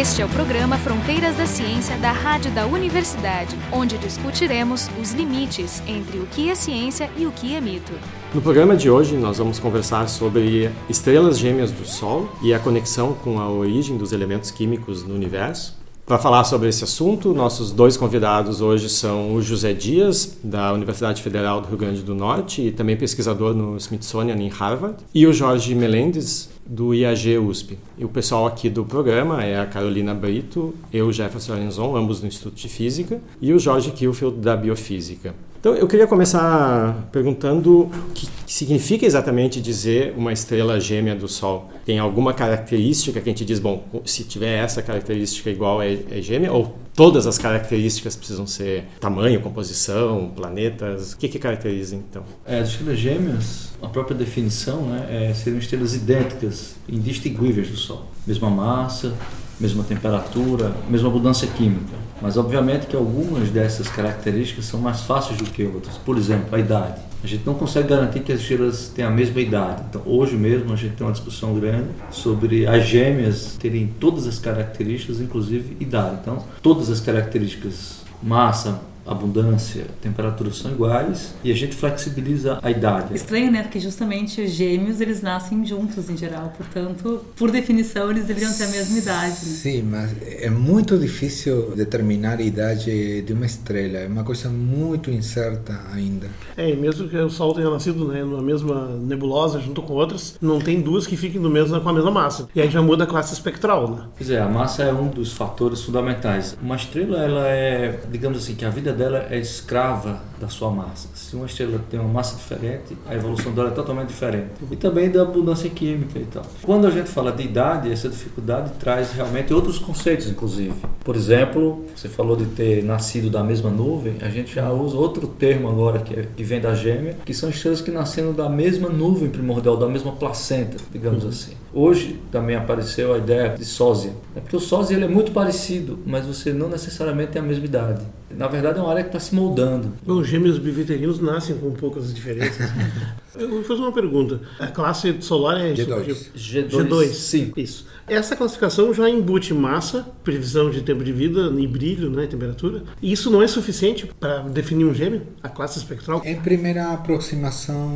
Este é o programa Fronteiras da Ciência da Rádio da Universidade, onde discutiremos os limites entre o que é ciência e o que é mito. No programa de hoje, nós vamos conversar sobre estrelas gêmeas do Sol e a conexão com a origem dos elementos químicos no universo. Para falar sobre esse assunto, nossos dois convidados hoje são o José Dias, da Universidade Federal do Rio Grande do Norte e também pesquisador no Smithsonian em Harvard, e o Jorge Melendez, do IAG USP. E o pessoal aqui do programa é a Carolina Brito, eu, Jefferson Arenzon, ambos do Instituto de Física, e o Jorge Kilfield, da Biofísica. Então, eu queria começar perguntando o que significa exatamente dizer uma estrela gêmea do Sol. Tem alguma característica que a gente diz, bom, se tiver essa característica igual é, é gêmea? Ou todas as características precisam ser tamanho, composição, planetas? O que, que caracteriza então? É, as estrelas gêmeas, a própria definição, né, é, seriam estrelas idênticas, indistinguíveis do Sol. Mesma massa, mesma temperatura, mesma abundância química. Mas obviamente que algumas dessas características são mais fáceis do que outras. Por exemplo, a idade. A gente não consegue garantir que as estrelas tenham a mesma idade. Então, hoje mesmo a gente tem uma discussão grande sobre as gêmeas terem todas as características, inclusive idade. Então, todas as características massa, abundância, temperatura são iguais e a gente flexibiliza a idade. Estranho, né? Porque justamente os gêmeos eles nascem juntos em geral, portanto, por definição eles deveriam ter a mesma idade. Né? Sim, mas é muito difícil determinar a idade de uma estrela, é uma coisa muito incerta ainda. É, e mesmo que o Sol tenha nascido né, numa mesma nebulosa junto com outras, não tem duas que fiquem do mesmo, com a mesma massa. E aí já muda a classe espectral, né? Pois é, a massa é um dos fatores fundamentais. Uma estrela, ela é, digamos assim, que a vida dela é escrava da sua massa. Se uma estrela tem uma massa diferente, a evolução dela é totalmente diferente. E também da abundância química e tal. Quando a gente fala de idade, essa dificuldade traz realmente outros conceitos, inclusive. Por exemplo, você falou de ter nascido da mesma nuvem, a gente já usa outro termo agora que, é, que vem da gêmea, que são estrelas que nasceram da mesma nuvem primordial, da mesma placenta, digamos uhum. assim. Hoje também apareceu a ideia de sósia. É porque o sósia ele é muito parecido, mas você não necessariamente tem a mesma idade. Na verdade, é uma área que está se moldando. Os gêmeos biviterinos nascem com poucas diferenças. Eu vou fazer uma pergunta. A classe solar é G2. G2. G2. Sim. Isso. Essa classificação já embute massa, previsão de tempo de vida e brilho, né, temperatura. E isso não é suficiente para definir um gêmeo, a classe espectral? Em primeira aproximação,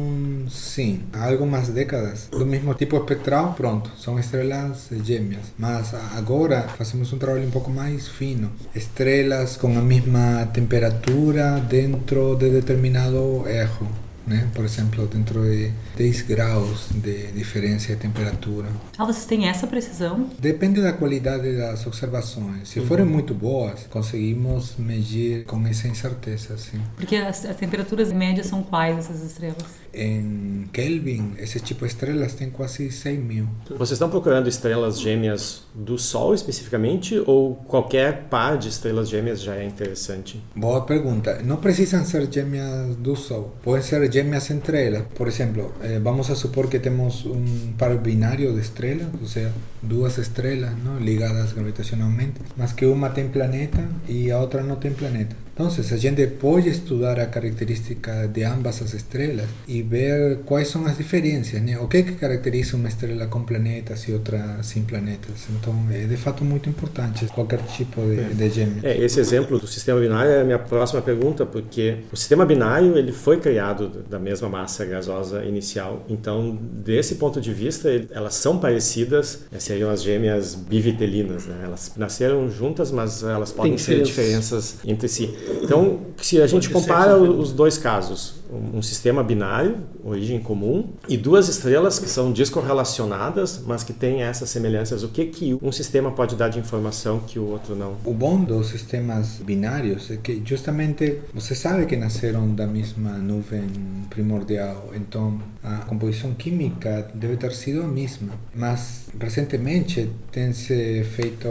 sim. Há algumas décadas do mesmo tipo espectral, pronto, são estrelas gêmeas. Mas agora fazemos um trabalho um pouco mais fino. Estrelas com a mesma temperatura dentro de determinado erro né? Por exemplo, dentro de 10 graus de diferença de temperatura. Ah, vocês têm essa precisão? Depende da qualidade das observações. Se uhum. forem muito boas, conseguimos medir com essa incerteza, sim. Porque as, as temperaturas médias são quais essas estrelas? Em Kelvin, esse tipo de estrelas tem quase 100 mil. Vocês estão procurando estrelas gêmeas do Sol especificamente ou qualquer par de estrelas gêmeas já é interessante? Boa pergunta. Não precisam ser gêmeas do Sol. Podem ser gêmeas entre elas. Por exemplo, eh, vamos a supor que temos um par binário de estrelas, ou seja, duas estrelas não, ligadas gravitacionalmente, mas que uma tem planeta e a outra não tem planeta. Então, a gente pode estudar a característica de ambas as estrelas e ver quais são as diferenças, né? O que, que caracteriza uma estrela com planetas e outra sem planetas. Então, é de fato muito importante qualquer tipo de, de gêmeo. É, esse exemplo do sistema binário é a minha próxima pergunta, porque o sistema binário ele foi criado da mesma massa gasosa inicial. Então, desse ponto de vista, elas são parecidas, seriam as gêmeas bivitelinas, né? Elas nasceram juntas, mas elas podem ter diferenças entre si. Então, se a gente compara os dois casos, um sistema binário, origem comum, e duas estrelas que são descorrelacionadas, mas que têm essas semelhanças. O que que um sistema pode dar de informação que o outro não? O bom dos sistemas binários é que justamente você sabe que nasceram da mesma nuvem primordial, então a composição química deve ter sido a mesma. Mas recentemente tem se feito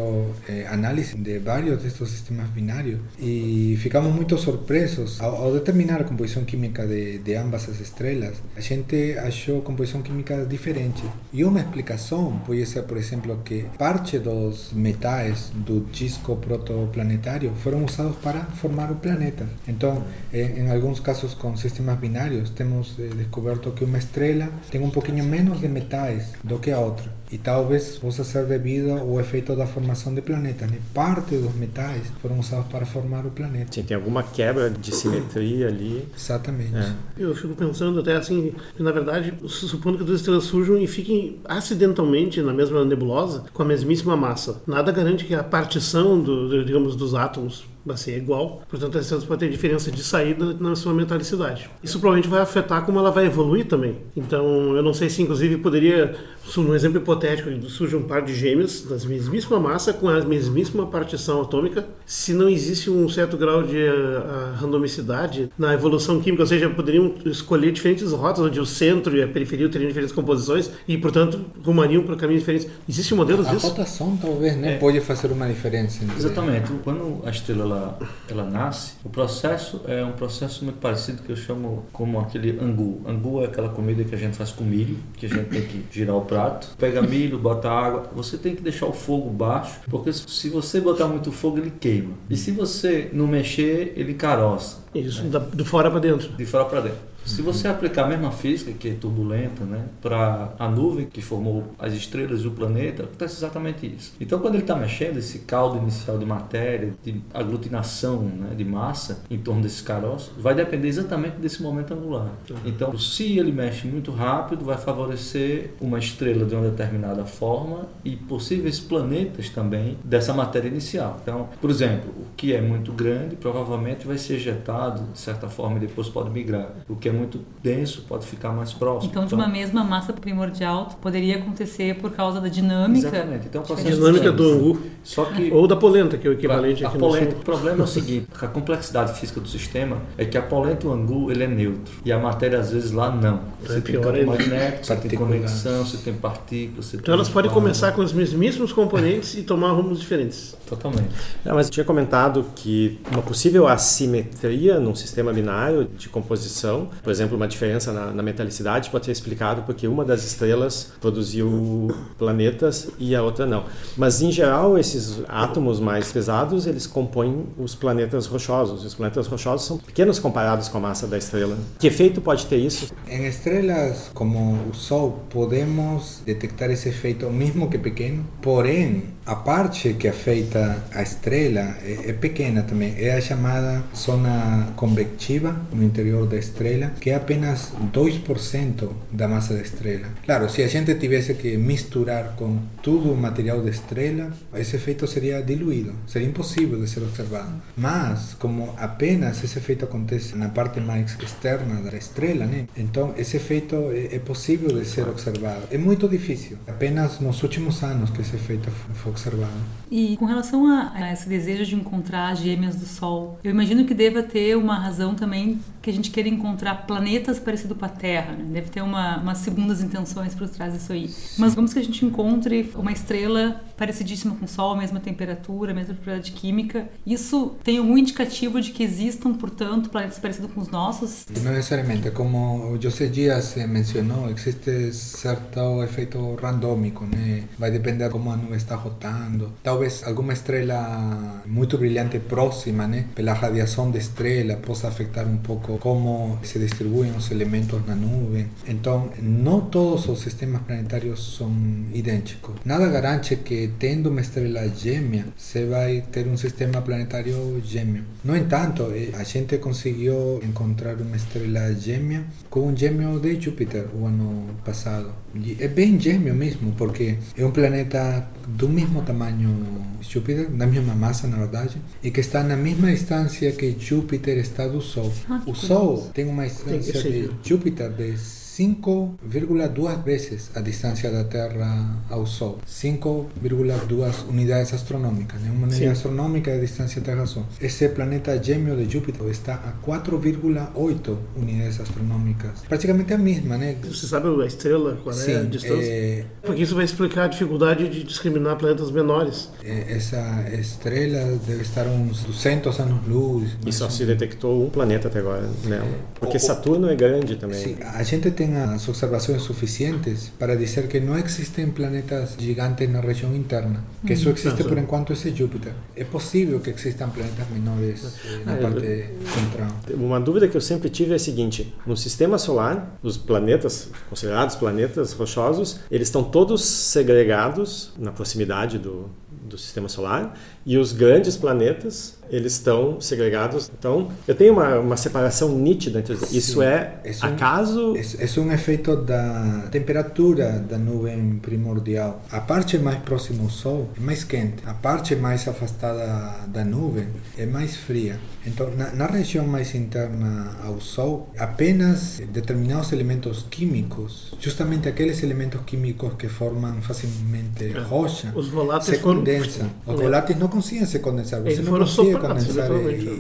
eh, análise de vários destes sistemas binários e ficamos muito surpresos ao, ao determinar a composição química de de, de ambas as estrelas, a gente achou composição química diferente. E uma explicação pode ser, por exemplo, que parte dos metais do disco protoplanetário foram usados para formar o planeta. Então, em alguns casos com sistemas binários, temos eh, descoberto que uma estrela tem um pouquinho menos de metais do que a outra. E talvez possa ser devido ao efeito da formação de planetas. Né? Parte dos metais foram usados para formar o planeta. Sim, tem alguma quebra de simetria ali. Exatamente. É. Eu fico pensando até assim, na verdade, supondo que duas estrelas surjam e fiquem acidentalmente na mesma nebulosa, com a mesmíssima massa. Nada garante que a partição, do, digamos, dos átomos vai ser igual, portanto as estrelas podem ter diferença de saída na sua metalicidade. Isso provavelmente vai afetar como ela vai evoluir também. Então eu não sei se inclusive poderia, num exemplo hipotético, surge um par de gêmeos da mesmíssima massa com a mesmíssima partição atômica, se não existe um certo grau de uh, randomicidade na evolução química, ou seja, poderiam escolher diferentes rotas onde o centro e a periferia teriam diferentes composições e, portanto, rumariam para caminhos diferentes. Existe modelos a disso? A rotação talvez né, É. pode fazer uma diferença. entre- Exatamente. Quando a estrela ela, ela nasce, o processo é um processo muito parecido que eu chamo como aquele angu. Angu é aquela comida que a gente faz com milho, que a gente tem que girar o prato, pega milho, bota água. Você tem que deixar o fogo baixo, porque se você botar muito fogo, ele queima. E se você não mexer, ele caroça. Isso, da, do fora para dentro. de fora para dentro. Se você aplicar a mesma física, que é turbulenta, né, para a nuvem que formou as estrelas e o planeta, acontece exatamente isso. Então, quando ele está mexendo, esse caldo inicial de matéria, de aglutinação né, de massa em torno desses caroços, vai depender exatamente desse momento angular. Então, se ele mexe muito rápido, vai favorecer uma estrela de uma determinada forma e possíveis planetas também dessa matéria inicial. Então, por exemplo, o que é muito grande provavelmente vai ser ejetado de certa forma e depois pode migrar. O que é muito denso pode ficar mais próximo. Então, de uma mesma massa primordial, poderia acontecer por causa da dinâmica. Exatamente. Então, o A processo dinâmica do angu. Só que Ou da polenta, que é o equivalente a aqui polenta, no o problema é o seguinte, a complexidade física do sistema é que a polenta e o angu ele é neutro e a matéria às vezes lá não. Você É tem pior campo ainda. magnético, você tem conexão, você tem partículas, você Então tem elas podem começar com os mesmíssimos componentes e tomar rumos diferentes. Totalmente. Não, mas eu tinha comentado que uma possível assimetria num sistema binário de composição, por exemplo, uma diferença na, na metalicidade, pode ser explicado porque uma das estrelas produziu planetas e a outra não. Mas, em geral, esses átomos mais pesados, eles compõem os planetas rochosos. Os planetas rochosos são pequenos comparados com a massa da estrela. Que efeito pode ter isso? Em estrelas como o Sol, podemos detectar esse efeito, mesmo que pequeno, porém, a parte que afeta a estrela é, é pequena também. É a chamada zona convectiva no interior da estrela, que é apenas 2% da massa da estrela. Claro, se a gente tivesse que misturar com todo o material da estrela, esse efeito seria diluído, seria impossível de ser observado. Mas, como apenas esse efeito acontece na parte mais externa da estrela, né? então esse efeito é, é possível de ser observado. É muito difícil, apenas nos últimos anos que esse efeito foi observado. E com relação a, a esse desejo de encontrar gêmeas do Sol, eu imagino que deva ter uma razão também que a gente queira encontrar planetas parecidos com a Terra, né? Deve ter uma, umas segundas intenções por trás disso aí. Mas vamos que a gente encontre uma estrela parecidíssima com o Sol, mesma temperatura, mesma propriedade química. Isso tem algum indicativo de que existam, portanto, planetas parecidos com os nossos? Não necessariamente, como o José Dias mencionou, existe certo efeito randômico, né? Vai depender como a nuvem está rotando. Talvez alguma estrela muito brilhante próxima, né? Pela radiação da estrela, possa afetar um pouco como se distribuem os elementos na nuvem. Então, não todos os sistemas planetários são idênticos. Nada garante que tendo uma estrela gêmea, você vai ter um sistema planetário gêmeo. No entanto, eh, a gente conseguiu encontrar uma estrela gêmea com um gêmeo de Júpiter o ano passado. É bem gêmeo mesmo, porque é um planeta do mesmo tamanho Júpiter, da mesma massa, na verdade, e que está na mesma distância que Júpiter está do Sol. Ah, o. Sol tem uma distância de. Júpiter de 5,2 vezes a distância da Terra ao Sol. 5,2 unidades astronômicas. Né? Uma unidade Sim. astronômica é a distância Terra-Sol. Esse planeta gêmeo de Júpiter está a 4,8 unidades astronômicas. Praticamente a mesma, né? Você sabe a estrela, qual Sim, é a distância? É... Porque isso vai explicar a dificuldade de discriminar planetas menores. É, essa estrela deve estar uns 200 anos-luz. E só se detectou um planeta até agora nela. Porque Saturno é grande também. Sim, a gente tem as observações suficientes para dizer que não existem planetas gigantes na região interna. Que só existe por enquanto esse Júpiter. É possível que existam planetas menores eh, na ah, parte central. Uma dúvida que eu sempre tive é a seguinte: no sistema solar, os planetas, considerados planetas rochosos, eles estão todos segregados na proximidade do, do sistema solar e os grandes planetas eles estão segregados. Então, eu tenho uma, uma separação nítida entre Sim. Isso é, é um, acaso? É, é um efeito da temperatura da nuvem primordial. A parte mais próxima ao Sol é mais quente, a parte mais afastada da nuvem é mais fria. Então, na, na região mais interna ao Sol, apenas determinados elementos químicos, justamente aqueles elementos químicos que formam facilmente é. rocha, se condensam. Os voláteis não conseguem se condensar. Você não consegue condensar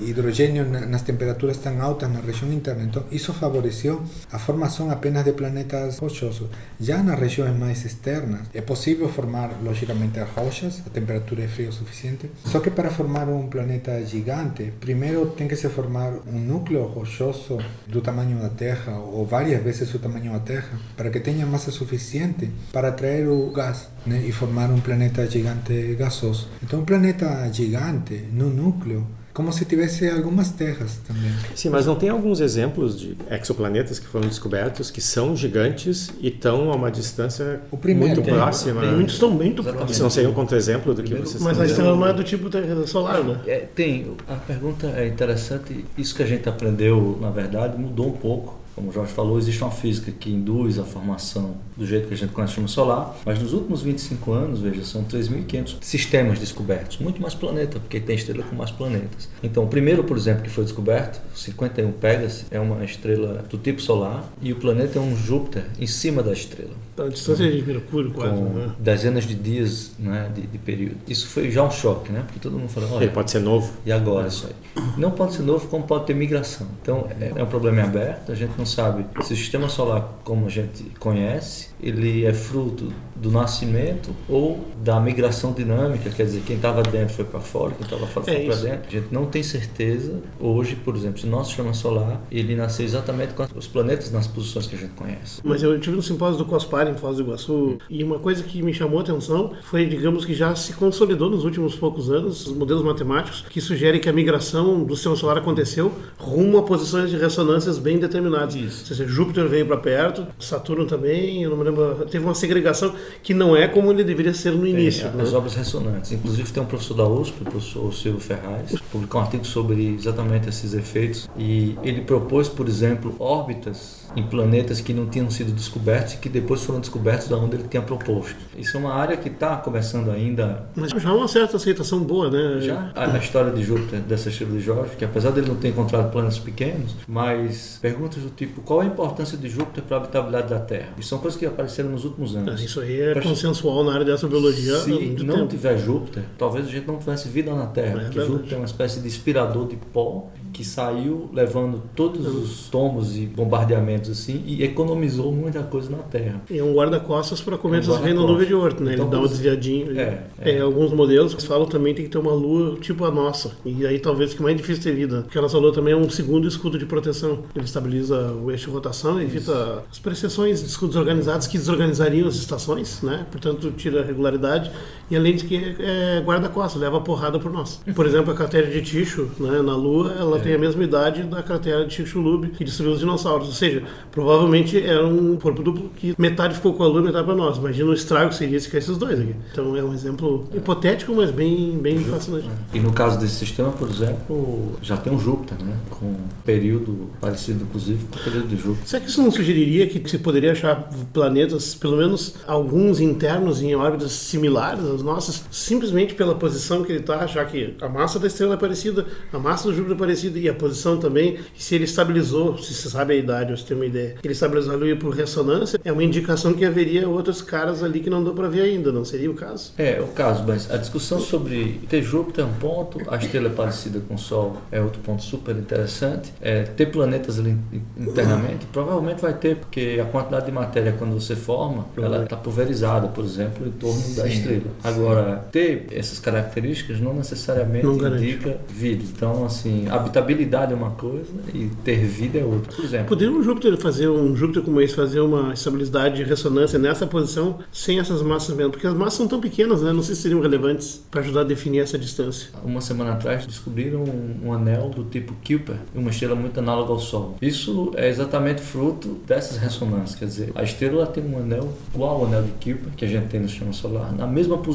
hidrogênio nas temperaturas tão altas na região interna. Então, isso favoreceu a formação apenas de planetas rochosos. Já nas regiões mais externas, é possível formar, logicamente, rochas, a temperatura é fria o suficiente. Só que para formar um planeta gigante, primeiro tem que se formar um núcleo rochoso do tamanho da Terra, ou várias vezes o tamanho da Terra, para que tenha massa suficiente para atrair o gás né, e formar um planeta gigante gasoso. Então, um planeta gigante no núcleo como se tivesse algumas terras também. Sim, mas não tem alguns exemplos de exoplanetas que foram descobertos que são gigantes e estão a uma distância muito tem, próxima? Tem muitos estão muito próximos. Isso não seria um contra-exemplo do que vocês Mas a estrela não é do tipo solar, né? É, tem. A pergunta é interessante. Isso que a gente aprendeu, na verdade, mudou um pouco como o Jorge falou, existe uma física que induz a formação do jeito que a gente conhece o solar, mas nos últimos 25 anos, veja, são 3.500 sistemas descobertos, muito mais planeta, porque tem estrela com mais planetas. Então, o primeiro, por exemplo, que foi descoberto, 51 Pegasus, é uma estrela do tipo solar e o planeta é um Júpiter em cima da estrela. Então, a distância de Mercúrio, quase. Com né? dezenas de dias né, de, de, período. Isso foi já um choque, né? Porque todo mundo falou, olha... Ele pode ser novo. E agora isso aí? Não pode ser novo, como pode ter migração. Então, é, é um problema aberto, a gente não sabe se o sistema solar, como a gente conhece, ele é fruto do nascimento ou da migração dinâmica, quer dizer, quem estava dentro foi para fora, quem estava fora é foi para dentro. A gente não tem certeza hoje, por exemplo, se o nosso sistema solar ele nasceu exatamente com os planetas nas posições que a gente conhece. Mas eu tive no simpósio do COSPAR em Foz do Iguaçu e uma coisa que me chamou a atenção foi, digamos que já se consolidou nos últimos poucos anos, os modelos matemáticos que sugerem que a migração do sistema solar aconteceu rumo a posições de ressonâncias bem determinadas. Isso. Ou seja, Júpiter veio para perto, Saturno também, eu não me lembro, teve uma segregação que não é como ele deveria ser no início. Tem, né? As obras ressonantes. Inclusive tem um professor da USP, o professor Silvio Ferraz, publicou um artigo sobre exatamente esses efeitos e ele propôs, por exemplo, órbitas em planetas que não tinham sido descobertos e que depois foram descobertos da onde ele tinha proposto. Isso é uma área que está começando ainda. Mas já há uma certa aceitação boa, né? Já. A, a história de Júpiter, dessa estrela de Jorge, que apesar dele não ter encontrado planetas pequenos, mas perguntas do tipo: qual a importância de Júpiter para a habitabilidade da Terra? Isso são coisas que apareceram nos últimos anos. Isso aí é consensual na área dessa biologia. Se não tempo. tiver Júpiter, talvez a gente não tivesse vida na Terra, é, porque. Júpiter é uma espécie de inspirador de pó que saiu levando todos os tomos e bombardeamentos assim e economizou muita coisa na Terra. E é um guarda-costas para cometas é um vêm na nuvem de Oort, né? Então, Ele dá uma desviadinha. É, é. é, alguns modelos falam também tem que ter uma lua tipo a nossa. E aí talvez fique mais difícil ter vida. Porque a nossa lua também é um segundo escudo de proteção. Ele estabiliza o eixo de rotação e evita Isso. as precessões de escudos organizados que desorganizariam as estações, né? Portanto, tira a regularidade. E além de que é guarda-costas, leva porrada por nós. Por exemplo, a cratera de Ticho, né, na Lua, ela tem a mesma idade da cratera de Chicxulub, que destruiu os dinossauros. Ou seja, provavelmente era um corpo duplo que metade ficou com a Lua e metade para nós. Imagina o estrago que seria se caísse os dois aqui. Então é um exemplo hipotético, mas bem, bem fascinante. E no caso desse sistema, por exemplo, já tem um Júpiter, né? Com um período parecido, inclusive, com o período de Júpiter. Será que isso não sugeriria que se poderia achar planetas, pelo menos alguns internos em órbitas similares nossas, simplesmente pela posição que ele está, já que a massa da estrela é parecida, a massa do Júpiter é parecida e a posição também, se ele estabilizou, se você sabe a idade, ou se tem uma ideia, ele estabilizou ali por ressonância, é uma indicação que haveria outros caras ali que não deu para ver ainda, não seria o caso? É, o caso, mas a discussão sobre ter Júpiter é um ponto, a estrela é parecida com o Sol é outro ponto super interessante, é, ter planetas ali internamente, provavelmente vai ter, porque a quantidade de matéria quando você forma, ela está pulverizada, por exemplo, em torno sim, da estrela. Agora, ter essas características não necessariamente não indica vida. Então, assim, habitabilidade é uma coisa e ter vida é outra. Por exemplo, poderia um Júpiter fazer um Júpiter como esse fazer uma estabilidade de ressonância nessa posição sem essas massas mesmo, porque as massas são tão pequenas, né? Não sei se seriam relevantes para ajudar a definir essa distância. Uma semana atrás descobriram um, um anel do tipo Kuiper, uma estrela muito análoga ao Sol. Isso é exatamente fruto dessas ressonâncias, quer dizer, a estrela tem um anel igual ao anel de Kuiper que a gente tem no sistema solar, na mesma posição.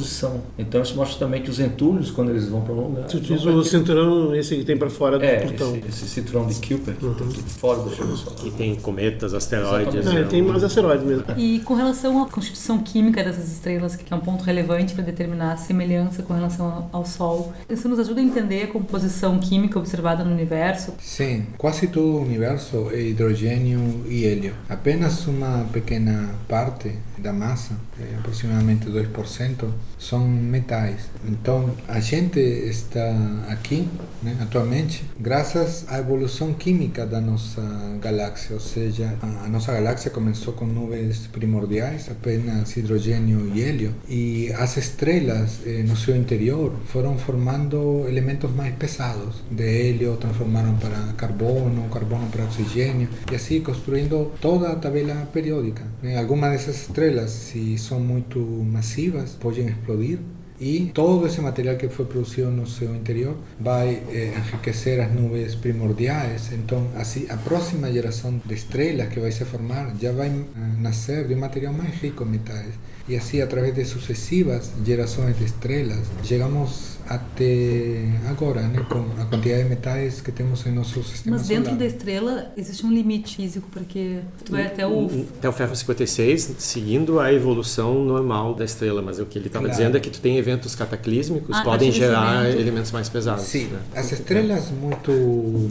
Então isso mostra também que os entulhos, quando eles vão para um lugar, tu diz o cinturão esse que tem para fora do é, portão. Esse, esse cinturão de Kuiper que uhum. tem aqui fora do sistema solar. Que tem cometas, asteroides. É, tem mais asteroides mesmo. E com relação à constituição química dessas estrelas, que é um ponto relevante para determinar a semelhança com relação ao Sol, isso nos ajuda a entender a composição química observada no universo? Sim, quase todo o universo é hidrogênio e hélio. Apenas uma pequena parte da massa, é aproximadamente 2%, são metais. Então, a gente está aqui, né, atualmente, graças à evolução química da nossa galáxia, ou seja, a nossa galáxia começou com nuvens primordiais, apenas hidrogênio e hélio, e as estrelas eh, no seu interior foram formando elementos mais pesados. De hélio transformaram para carbono, carbono para oxigênio, e assim construindo toda a tabela periódica. Né? Algumas dessas estrelas, se são muito massivas, podem explodir y todo ese material que fue producido no seu interior vai eh, enriquecer as nuvens primordiais. Então, assim, a próxima geração de estrelas que vai se formar já vai nascer de um material mais rico em metais. E assim, através de sucessivas gerações de estrelas, chegamos até agora, né, com a quantidade de metais que temos em nosso sistema Mas dentro solar. da estrela existe um limite físico, porque tu vai até o... Até o ferro 56, seguindo a evolução normal da estrela, mas o que ele estava claro. dizendo é que tu tem eventos cataclísmicos, ah, podem gerar evento. elementos mais pesados. Sim, né? as estrelas muito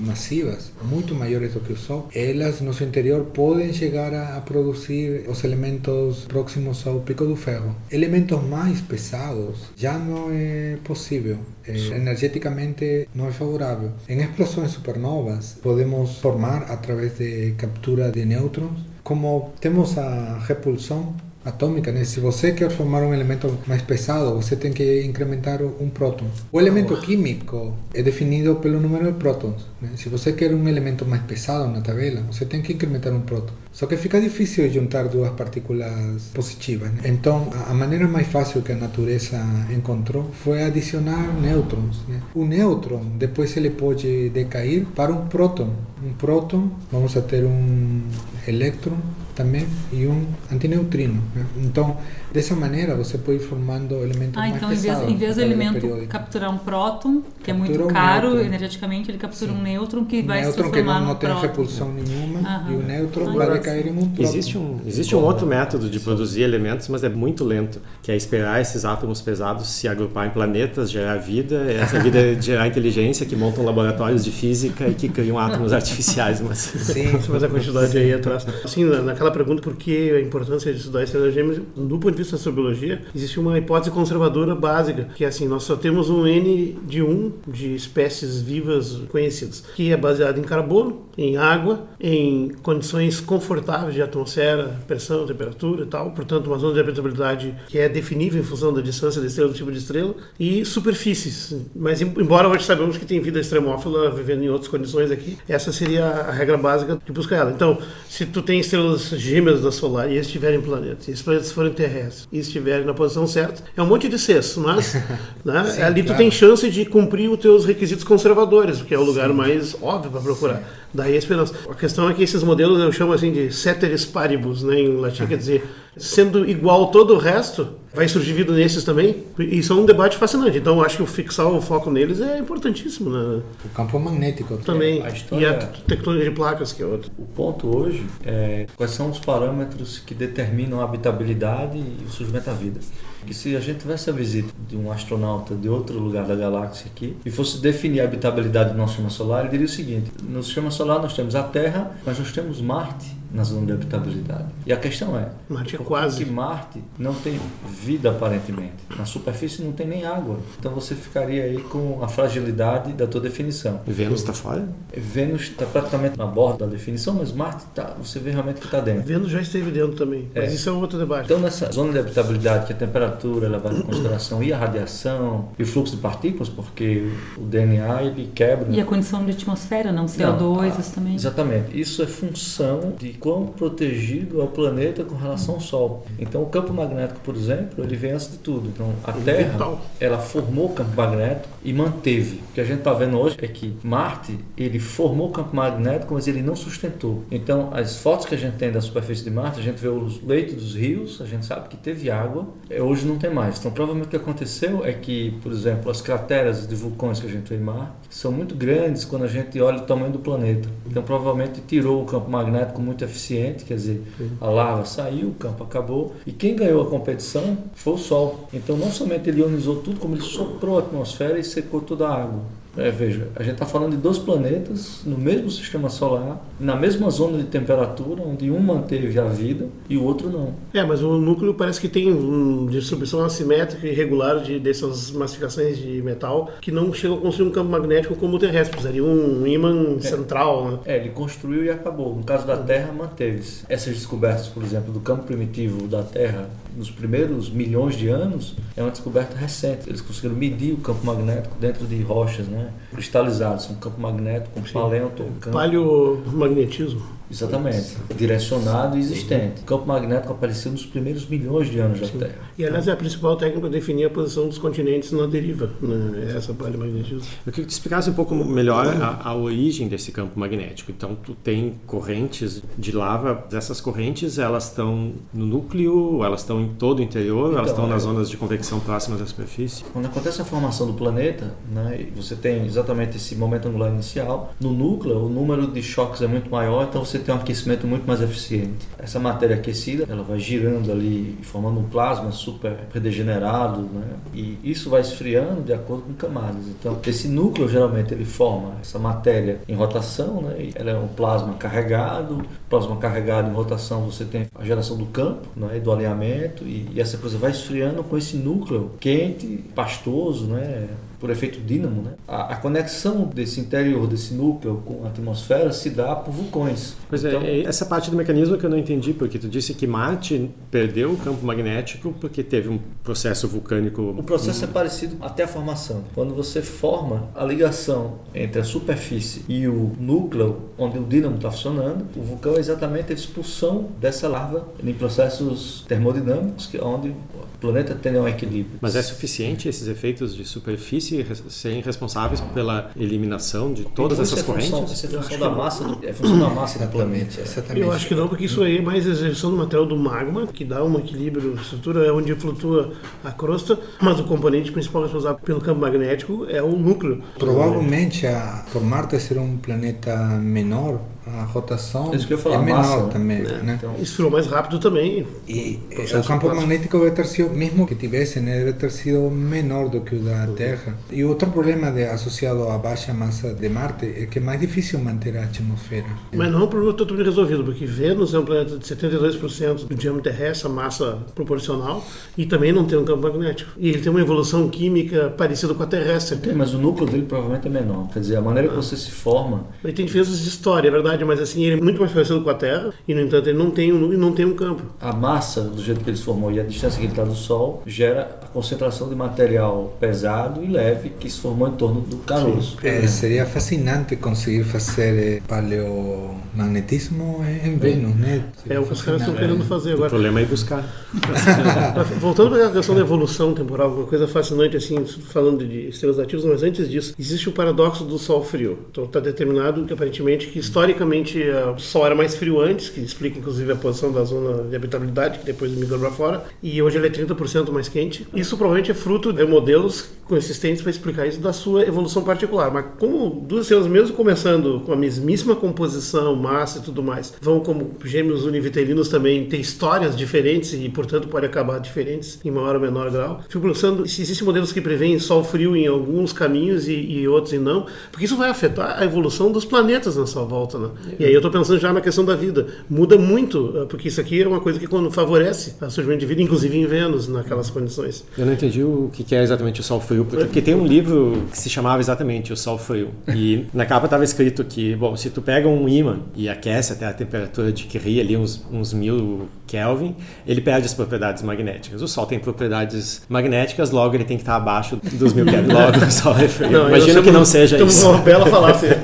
massivas, muito maiores do que o Sol, elas no seu interior podem chegar a, a produzir os elementos próximos ao pico do ferro. Elementos mais pesados já não é possível eh, energéticamente no es favorable. En explosiones supernovas podemos formar a través de captura de nêutrons, como tenemos a repulsión atômica, né? Se você quer formar um elemento mais pesado, você tem que incrementar um próton. O elemento químico é definido pelo número de prótons. Né? Se você quer um elemento mais pesado na tabela, você tem que incrementar um próton. Só que fica difícil juntar duas partículas positivas. Né? Então, a maneira mais fácil que a natureza encontrou foi adicionar nêutrons. Né? O nêutron, depois ele pode decair para um próton. Um próton, vamos a ter um elétron também e um antineutrino. Né? Então, dessa maneira, você pode ir formando elementos ah, mais então, pesados. Então, em vez do elemento capturar um próton, que captura é muito caro um energeticamente, ele captura Sim. um nêutron que vai nêutron se transformar que não, não tem repulsão nenhuma e o nêutron vai decair em um próton. Existe um, existe um outro método de produzir elementos, mas é muito lento, que é esperar esses átomos pesados se agrupar em planetas, gerar vida, essa vida gerar inteligência, que montam laboratórios de física e que criam átomos artificiais. Mas... Sim, mas a quantidade aí atrás. Assim, naquela aquela pergunta por que a importância de estudar estrelas gêmeas, do ponto de vista da astrobiologia, existe uma hipótese conservadora básica, que é assim, nós só temos um N de 1 de espécies vivas conhecidas, que é baseado em carbono, em água, em condições confortáveis de atmosfera, pressão, temperatura e tal, portanto uma zona de habitabilidade que é definível em função da distância da estrela, do tipo de estrela, e superfícies. Mas embora hoje sabemos que tem vida extremófila vivendo em outras condições aqui, essa seria a regra básica de buscar ela. Então, se tu tem estrelas gêmeas da solar e eles estiverem planetas, e esses planetas forem terrestres e estiverem na posição certa, é um monte de cesso, mas né, Sim, ali claro. tu tem chance de cumprir os teus requisitos conservadores, que é o lugar Sim. mais óbvio para procurar. Sim. Daí a esperança. A questão é que esses modelos eu chamo assim de ceteris paribus, né, em latim, quer dizer sendo igual todo o resto, vai surgir vida nesses também? Isso é um debate fascinante. Então, acho que fixar o foco neles é importantíssimo. Né? O campo magnético também. A história... E a tecnologia de placas, que é outro. O ponto hoje é quais são os parâmetros que determinam a habitabilidade e o surgimento da vida. Que se a gente tivesse a visita de um astronauta de outro lugar da galáxia aqui e fosse definir a habitabilidade do nosso sistema solar, ele diria o seguinte: no sistema solar nós temos a Terra, mas nós temos Marte na zona de habitabilidade. E a questão é, Marte é quase. que Marte não tem vida aparentemente. Na superfície não tem nem água. Então você ficaria aí com a fragilidade da tua definição. E Vênus está fora? Vênus está praticamente na borda da definição, mas Marte tá, você vê realmente que está dentro. Vênus já esteve dentro também, mas É. isso é um outro debate. Então, nessa zona de habitabilidade, que a temperatura é levada em consideração e a radiação e o fluxo de partículas, porque o DNA ele quebra. E a condição de atmosfera, não CO2, Não, a- isso também. Exatamente. Isso é função de quão protegido é o planeta com relação ao Sol. Então, o campo magnético, por exemplo, ele vem antes de tudo. Então, a Terra, Vital. ela formou o campo magnético e manteve. O que a gente está vendo hoje é que Marte, ele formou o campo magnético, mas ele não sustentou. Então, as fotos que a gente tem da superfície de Marte, a gente vê os leitos dos rios, a gente sabe que teve água, é, hoje não tem mais. Então, provavelmente o que aconteceu é que, por exemplo, as crateras de vulcões que a gente vê em Marte são muito grandes quando a gente olha o tamanho do planeta. Então, provavelmente tirou o campo magnético muito eficiente, quer dizer, a lava saiu, o campo acabou, e quem ganhou a competição foi o Sol. Então, não somente ele ionizou tudo, como ele soprou a atmosfera e secou toda a água. É, veja, a gente está falando de dois planetas no mesmo sistema solar, na mesma zona de temperatura, onde um manteve a vida e o outro não. É, mas o núcleo parece que tem uma distribuição assimétrica e irregular de, dessas massificações de metal que não chegam a construir um campo magnético como o terrestre. Precisaria um ímã central, né? É, ele construiu e acabou. No caso da Terra, manteve-se. Essas descobertas, por exemplo, do campo primitivo da Terra nos primeiros milhões de anos é uma descoberta recente. Eles conseguiram medir o campo magnético dentro de rochas, né? Cristalizadas, um campo magnético, um palento, um campo. Paleomagnetismo. Exatamente. Direcionado e existente. O campo magnético apareceu nos primeiros milhões de anos da Terra. E aliás é a principal técnica para definir a posição dos continentes na deriva, né? essa paleomagnetismo. Eu queria que tu explicasse um pouco melhor a, a origem desse campo magnético. Então, tu tem correntes de lava, essas correntes elas estão no núcleo, elas estão em todo o interior, elas Então, estão nas é. zonas de convecção próximas da superfície. Quando acontece a formação do planeta, né, você tem exatamente esse momento angular inicial, no núcleo o número de choques é muito maior, então você tem um aquecimento muito mais eficiente. Essa matéria aquecida, ela vai girando ali, formando um plasma super degenerado, né, e isso vai esfriando de acordo com camadas. Então, esse núcleo geralmente ele forma essa matéria em rotação, né, ela é um plasma carregado, plasma carregado em rotação você tem a geração do campo, né, e do alinhamento, e, e essa coisa vai esfriando com esse núcleo quente, pastoso, né, por efeito dínamo, né? A, a conexão desse interior, desse núcleo com a atmosfera se dá por vulcões. Pois Então, é, é essa parte do mecanismo que eu não entendi, porque tu disse que Marte perdeu o campo magnético porque teve um processo vulcânico. O processo é parecido até a formação. Quando você forma a ligação entre a superfície e o núcleo, onde o dínamo está funcionando, o vulcão é exatamente a expulsão dessa lava em processos termodinâmicos, que é onde o planeta tem um equilíbrio. Mas é suficiente esses efeitos de superfície serem responsáveis pela eliminação de todas Então, essas é função- correntes? Isso é função da massa, do, é função da massa do planeta. Exatamente. Eu acho que não, porque isso aí é mais exerção do material do magma, que dá um equilíbrio, estrutura é onde flutua a crosta, mas o componente principal responsável pelo campo magnético é o núcleo. Provavelmente, a, por Marte ser um planeta menor, a rotação Isso que eu falar, é menor massa, né? também, É, né? então- Esfriou mais rápido também. E Processo o campo plástico. magnético deve ter sido, mesmo que tivesse, né, deve ter sido menor do que o da Terra. E outro problema de, associado à baixa massa de Marte é que é mais difícil manter a atmosfera. Mas não é um problema totalmente resolvido, porque Vênus é um planeta de 72% do diâmetro terrestre, a massa proporcional, e também não tem um campo magnético. E ele tem uma evolução química parecida com a terrestre. Tem, mas o núcleo dele provavelmente é menor. Quer dizer, a maneira que você se forma Ele tem diferenças de história, é verdade, mas assim, ele é muito mais parecido com a Terra, e no entanto ele não tem um, não tem um campo. a massa, do jeito que ele se formou e a distância que ele está do Sol, gera a concentração de material pesado e leve que se formou em torno do caroço. É, seria fascinante conseguir fazer eh, paleomagnetismo em Vênus, né? É o que os caras estão querendo fazer O agora. problema é ir buscar. Voltando para a questão da evolução temporal, uma coisa fascinante, assim, falando de estrelas ativas, mas antes disso, existe o paradoxo do Sol frio. Então está determinado que aparentemente que historicamente teoricamente o Sol era mais frio antes, que explica inclusive a posição da zona de habitabilidade, que depois migrou para fora, e hoje ele é 30% mais quente. Isso provavelmente é fruto de modelos consistentes para explicar isso da sua evolução particular. Mas como duas estrelas, mesmo começando com a mesmíssima composição, massa e tudo mais, vão como gêmeos univitelinos também ter histórias diferentes e, portanto, podem acabar diferentes em maior ou menor grau. Fico pensando se existem modelos que preveem sol frio em alguns caminhos e, e outros em não, porque isso vai afetar a evolução dos planetas na sua volta. Né? E aí eu estou pensando já na questão da vida. Muda muito, porque isso aqui é uma coisa que quando favorece o surgimento de vida, inclusive em Vênus, naquelas condições. Eu não entendi o que é exatamente o sol frio, porque tem um livro que se chamava exatamente o sol frio. E na capa estava escrito que, bom, se tu pega um ímã e aquece até a temperatura de Curie, ali uns, uns mil Kelvin, ele perde as propriedades magnéticas. O Sol tem propriedades magnéticas, logo ele tem que estar abaixo dos mil Kelvin. Logo o Sol é frio. Não, Imagino que não seja isso. Uma bela falácia.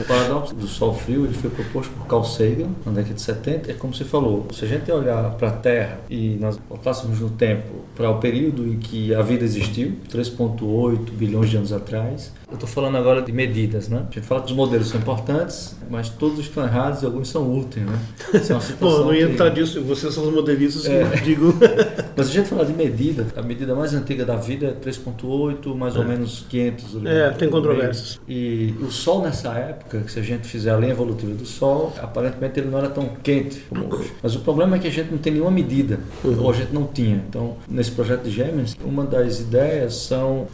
o paradoxo do Sol frio ele foi proposto por Carl Sagan na década de 70. É como você falou, se a gente olhar para a Terra e nós voltássemos no tempo para o período em que a vida existiu, 3,8 bilhões de anos atrás, eu estou falando agora de medidas, né? A gente fala que os modelos são importantes, mas todos estão errados e alguns são úteis, né? Isso é uma situação Bom, não ia entrar que... disso, vocês são os modelistas é. digo. mas a gente falar de medida, a medida mais antiga da vida é 3.8, mais ou é. menos 500. É, tem controvérsias. E o Sol nessa época, que se a gente fizer a linha evolutiva do Sol, aparentemente ele não era tão quente como hoje. Mas o problema é que a gente não tem nenhuma medida, uhum. ou a gente não tinha. Então, nesse projeto de gêmeos, uma das ideias são,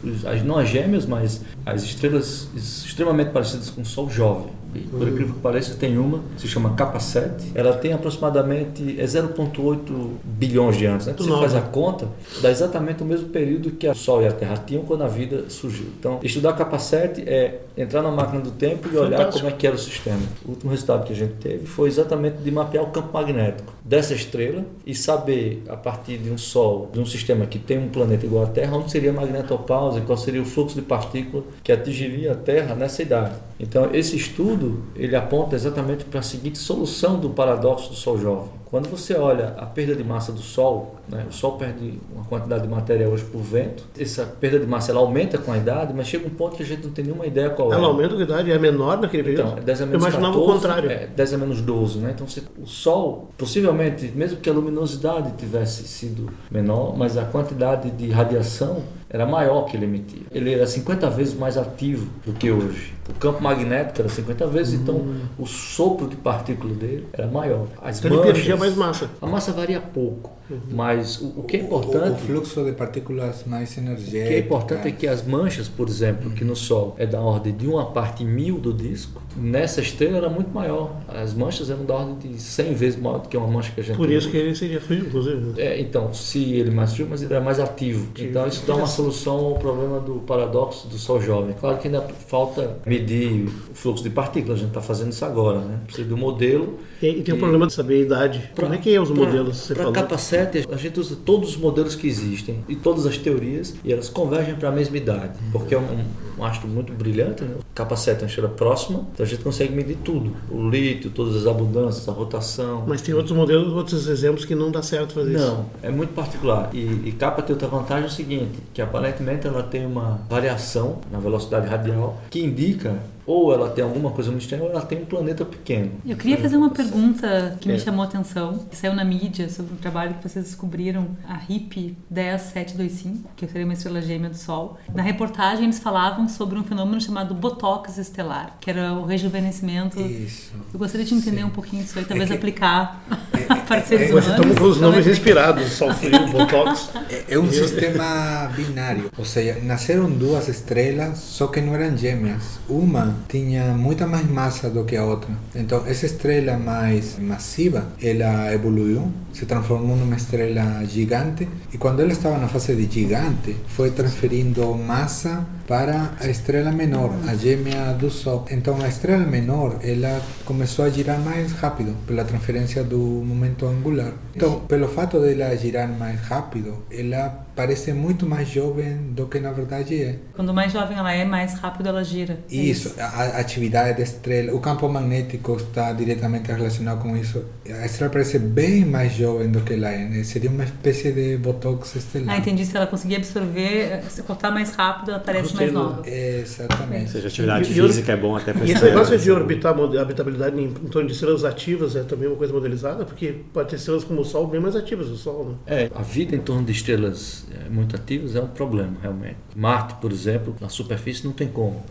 não as gêmeas, mas as estrelas extremamente parecidas com o Sol jovem. E, por incrível que pareça, tem uma, se chama Capa 7. Ela tem aproximadamente é 0,8 bilhões de anos. Né? Então, você faz a conta, dá exatamente o mesmo período que o Sol e a Terra tinham quando a vida surgiu. Então, estudar a Capa 7 é entrar na máquina do tempo e olhar Fantástico. como é que era o sistema. O último resultado que a gente teve foi exatamente de mapear o campo magnético dessa estrela e saber, a partir de um Sol, de um sistema que tem um planeta igual à Terra, onde seria a magnetopausa, qual seria o fluxo de partícula que atingiria a Terra nessa idade. Então, esse estudo ele aponta exatamente para a seguinte solução do paradoxo do Sol jovem. Quando você olha a perda de massa do Sol, né, o Sol perde uma quantidade de matéria hoje por vento, essa perda de massa ela aumenta com a idade, mas chega um ponto que a gente não tem nenhuma ideia qual ela é. Ela aumenta com a idade, é menor naquele período? Então, é 10 a menos Eu imaginava 14, o contrário. É 10 a menos 12, né? Então, o Sol, possivelmente, mesmo que a luminosidade tivesse sido menor, mas a quantidade de radiação era maior que ele emitia. Ele era 50 vezes mais ativo do que hoje. O campo magnético era 50 vezes, então hum. então o sopro de partícula dele era maior. As então manchas, ele perdia mais massa. A massa varia pouco. Mas o, o, que é importante. O, o, fluxo de partículas mais energético. O que é importante é que as manchas, por exemplo, que no Sol é da ordem de uma parte mil do disco, nessa estrela era muito maior. As manchas eram da ordem de 100 vezes maior do que uma mancha que a gente Por isso que ele seria frio, inclusive. É, então, se ele é mais frio, mas ele é mais ativo. Então, isso dá uma solução ao problema do paradoxo do Sol jovem. Claro que ainda falta medir o fluxo de partículas, a gente está fazendo isso agora, né? Precisa do modelo. E, e tem o problema de saber a idade. Pra, Como é que é os modelos? Para capa 7, a gente usa todos os modelos que existem e todas as teorias e elas convergem para a mesma idade. Porque é um, um astro muito brilhante, né? capa 7 é uma estrela próxima, então a gente consegue medir tudo. O lítio, todas as abundâncias, a rotação. Mas tem outros modelos, outros exemplos que não dá certo fazer não, isso. Não, é muito particular. E, e capa tem outra vantagem é o seguinte, que aparentemente ela tem uma variação na velocidade radial que indica ou ela tem alguma coisa muito estranha, ou ela tem um planeta pequeno. Eu queria fazer uma pergunta que me é. chamou a atenção, que saiu na mídia sobre um trabalho que vocês descobriram, a RIP 10725, que seria uma estrela gêmea do Sol. Na reportagem eles falavam sobre um fenômeno chamado Botox estelar, que era o rejuvenescimento. Isso. Eu gostaria de entender Sim. um pouquinho disso aí, talvez é que, aplicar é, para seres humanos. Estamos com os nomes inspirados, Sol Frio, Botox. É, um sistema binário, ou seja, nasceram duas estrelas, só que não eram gêmeas. Uma tinha muita mais massa do que a outra. Então, essa estrela mais massiva, ela evoluiu, se transformou numa estrela gigante e quando ela estava na fase de gigante, foi transferindo massa para a estrela menor, a gêmea do Sol. Então, a estrela menor, ela começou a girar mais rápido pela transferência do momento angular. Então, pelo fato de ela girar mais rápido, ela parece muito mais jovem do que na verdade é. Quando mais jovem ela é, mais rápido ela gira. É isso, isso. a atividade da estrela, o campo magnético está diretamente relacionado com isso. A estrela parece bem mais jovem do que ela é, né? seria uma espécie de botox estelar. Ah, entendi. Se ela conseguir absorver, se cortar mais rápido, ela parece mais nova. Exatamente. Ou seja, atividade E- e física é bom até para E esse negócio de orbitar mod- habitabilidade em, torno de estrelas ativas é também uma coisa modelizada, porque pode ter estrelas como o Sol bem mais ativas do Sol, né? É, a vida em torno de estrelas muito ativas é um problema, realmente. Marte, por exemplo, na superfície não tem como.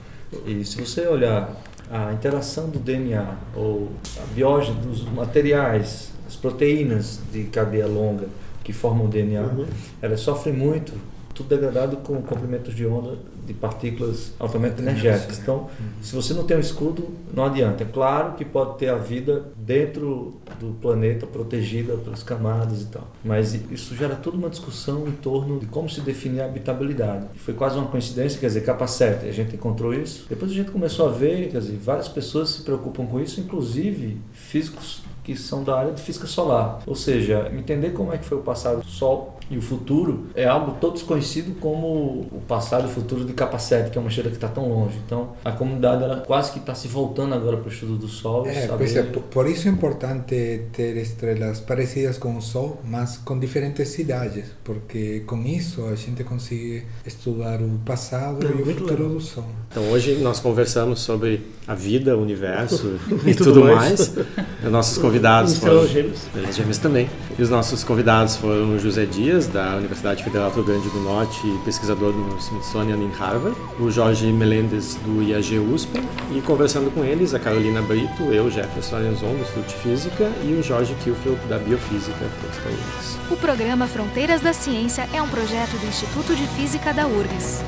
E se você olhar a interação do DNA ou a biologia dos materiais, as proteínas de cadeia longa que formam o DNA, Uhum. elas sofrem muito, tudo degradado com comprimentos de onda de partículas altamente energéticas. Então, se você não tem um escudo, não adianta. É claro que pode ter a vida dentro do planeta, protegida pelas camadas e tal. Mas isso gera toda uma discussão em torno de como se definir a habitabilidade. Foi quase uma coincidência, quer dizer, capa 7, a gente encontrou isso. Depois a gente começou a ver, quer dizer, várias pessoas se preocupam com isso, inclusive físicos que são da área de física solar. Ou seja, entender como é que foi o passado do Sol e o futuro é algo tão desconhecido como o passado e o futuro de Capacete, que é uma estrela que está tão longe. Então, a comunidade ela quase que está se voltando agora para o estudo do Sol. É, saber- pois é, por- isso é importante ter estrelas parecidas com o Sol, mas com diferentes cidades, porque com isso a gente consegue estudar o passado É, e o futuro legal. do Sol. Então hoje nós conversamos sobre a vida, o universo e, E tudo, tudo mais. mais. Os nossos convidados foram gêmeas. Estrelas Gêmeas também. E os nossos convidados foram José Dias, da Universidade Federal do Rio Grande do Norte e pesquisador no Smithsonian em Harvard, o Jorge Melendez do IAG USP e conversando com eles a Carolina Brito, eu, Jefferson Arenzon, do Instituto de Física e o Jorge Kilfield da Biofísica, eles. O programa Fronteiras da Ciência é um projeto do Instituto de Física da URGS.